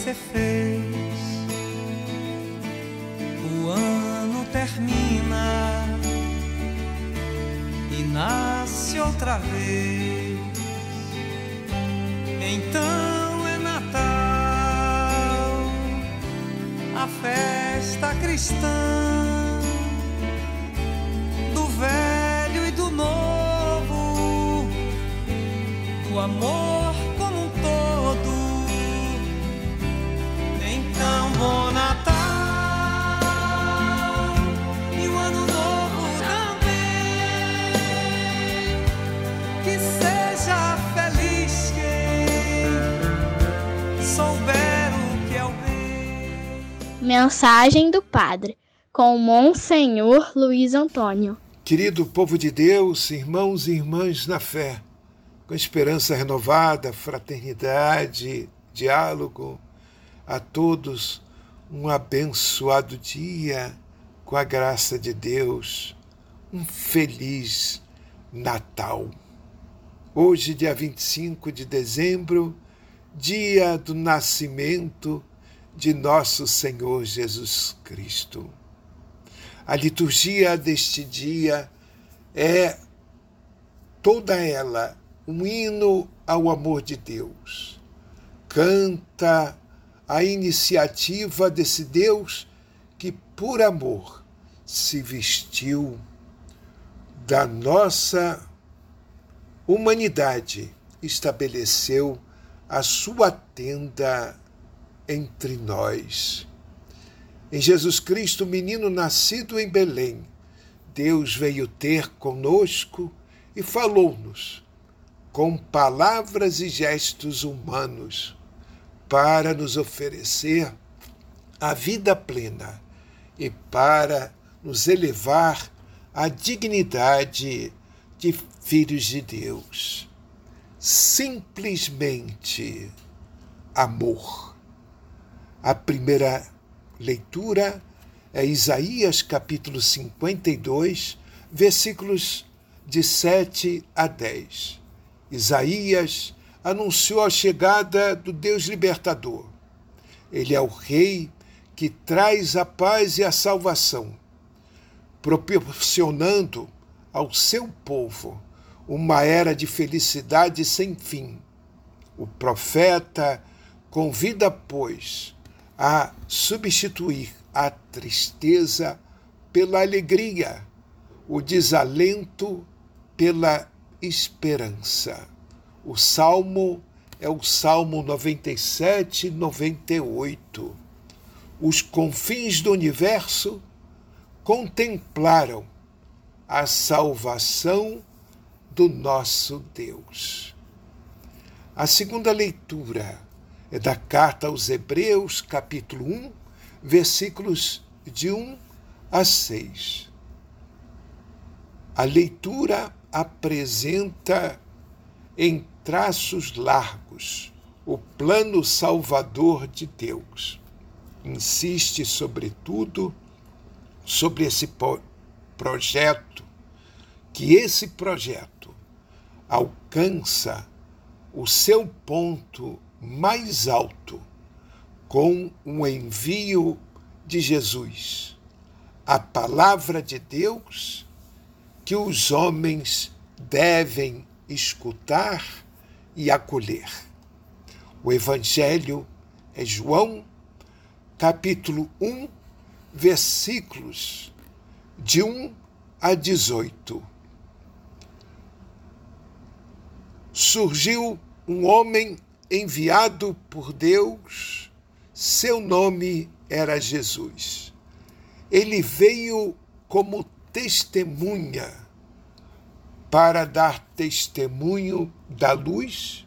você fez. O ano termina e nasce outra vez. Então é Natal, a festa cristã. amor Mensagem do Padre com Monsenhor Luiz Antônio. Querido povo de Deus, irmãos e irmãs na fé com esperança renovada, fraternidade, diálogo. A todos um abençoado dia com a graça de Deus. Um feliz Natal. Hoje, dia 25 de dezembro, dia do nascimento de nosso Senhor Jesus Cristo. A liturgia deste dia é toda ela um hino ao amor de Deus. Canta a iniciativa desse Deus que, por amor, se vestiu da nossa humanidade, estabeleceu a sua tenda entre nós. Em Jesus Cristo, menino nascido em Belém, Deus veio ter conosco e falou-nos com palavras e gestos humanos para nos oferecer a vida plena e para nos elevar à dignidade de filhos de Deus. Simplesmente amor. A primeira leitura é Isaías capítulo 52, versículos de 7 a 10. Isaías anunciou a chegada do Deus libertador. Ele é o Rei que traz a paz e a salvação, proporcionando ao seu povo uma era de felicidade sem fim. O profeta convida, pois, a substituir a tristeza pela alegria, o desalento pela esperança. O salmo é o Salmo 97, 98. Os confins do universo contemplaram a salvação do nosso Deus. A segunda leitura é da carta aos Hebreus, capítulo 1, versículos de 1 a 6. A leitura apresenta em traços largos o plano salvador de Deus. Insiste, sobretudo, sobre esse projeto, que esse projeto alcança o seu ponto mais alto com o envio de Jesus, a palavra de Deus que os homens devem escutar e acolher. O Evangelho é João, capítulo 1, versículos de 1 a 18. Surgiu um homem enviado por Deus, seu nome era Jesus. Ele veio como testemunha para dar testemunho da luz,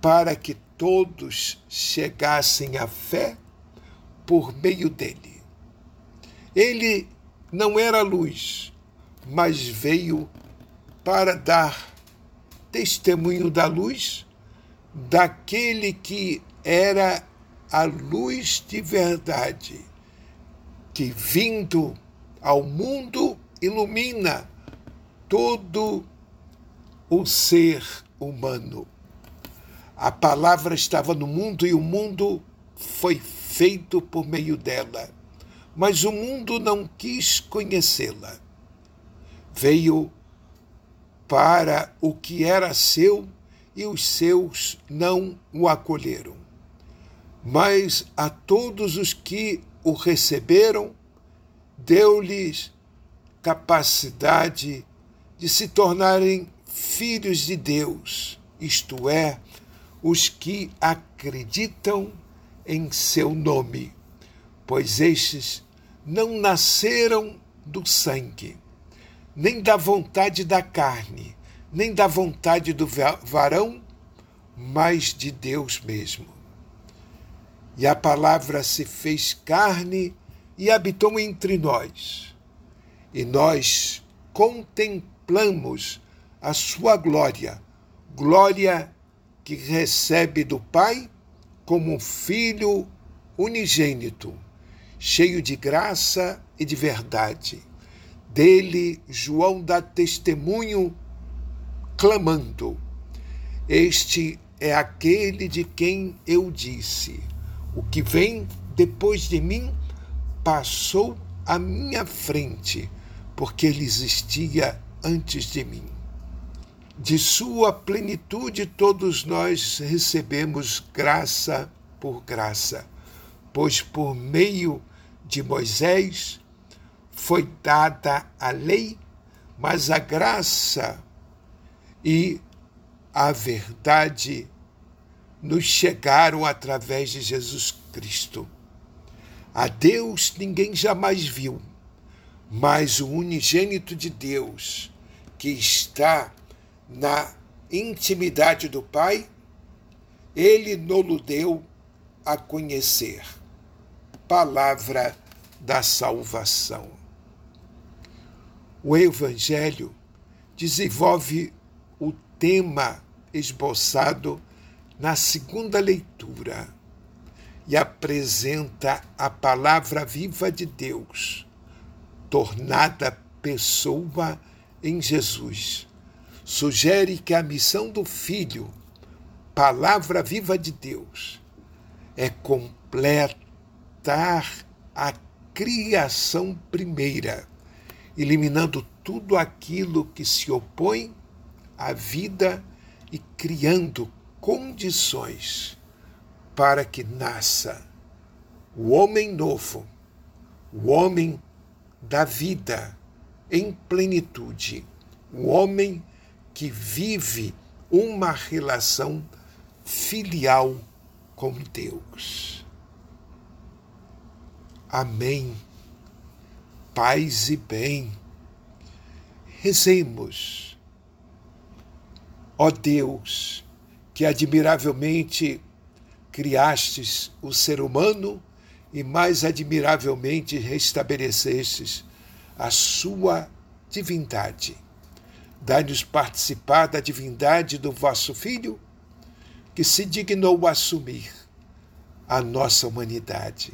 para que todos chegassem à fé por meio dele. Ele não era luz, mas veio para dar testemunho da luz daquele que era a luz de verdade, que vindo ao mundo ilumina todo o ser humano. A palavra estava no mundo e o mundo foi feito por meio dela, mas o mundo não quis conhecê-la. Veio para o que era seu e os seus não o acolheram. Mas a todos os que o receberam, deu-lhes capacidade de se tornarem filhos de Deus, isto é, os que acreditam em seu nome, pois estes não nasceram do sangue, nem da vontade da carne, nem da vontade do varão, mas de Deus mesmo. E a palavra se fez carne e habitou entre nós. E nós contemplamos a sua glória, glória que recebe do Pai como um filho unigênito, cheio de graça e de verdade. Dele, João dá testemunho, clamando: Este é aquele de quem eu disse: O que vem depois de mim passou à minha frente, porque ele existia antes de mim. De sua plenitude todos nós recebemos graça por graça, pois por meio de Moisés foi dada a lei, mas a graça e a verdade nos chegaram através de Jesus Cristo. A Deus ninguém jamais viu, mas o unigênito de Deus, que está na intimidade do Pai, ele nolo deu a conhecer. Palavra da salvação. O Evangelho desenvolve o tema esboçado na segunda leitura e apresenta a palavra viva de Deus, tornada pessoa em Jesus. Sugere que a missão do Filho, palavra viva de Deus, é completar a criação primeira, eliminando tudo aquilo que se opõe à vida e criando condições para que nasça o homem novo, o homem da vida em plenitude, o homem que vive uma relação filial com Deus. Amém. Paz e bem. Rezemos. Ó Deus, que admiravelmente criastes o ser humano e mais admiravelmente restabelecestes a sua divindade Dai-nos participar da divindade do vosso Filho, que se dignou assumir a nossa humanidade.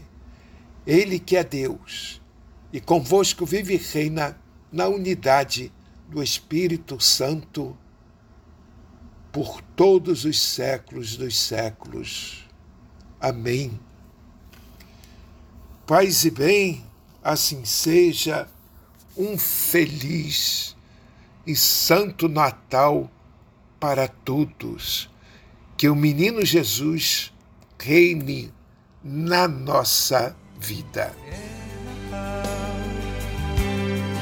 Ele que é Deus e convosco vive e reina na unidade do Espírito Santo por todos os séculos dos séculos. Amém. Paz e bem, assim seja, um feliz e Santo Natal para todos. Que o menino Jesus reine na nossa vida. É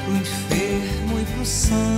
Natal, e pro são,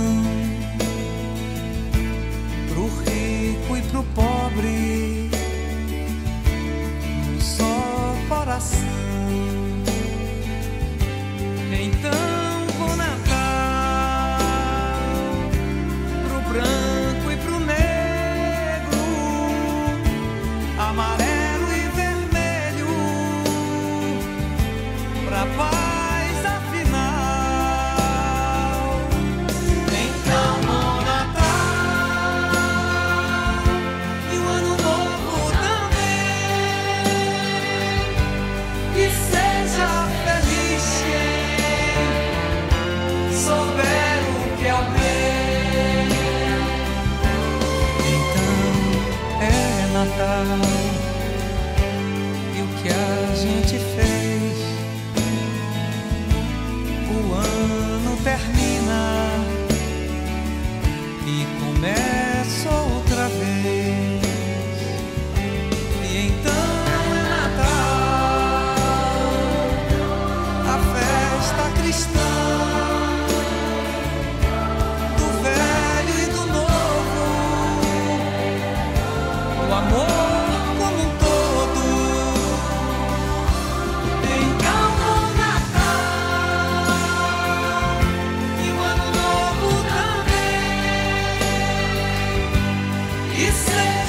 You say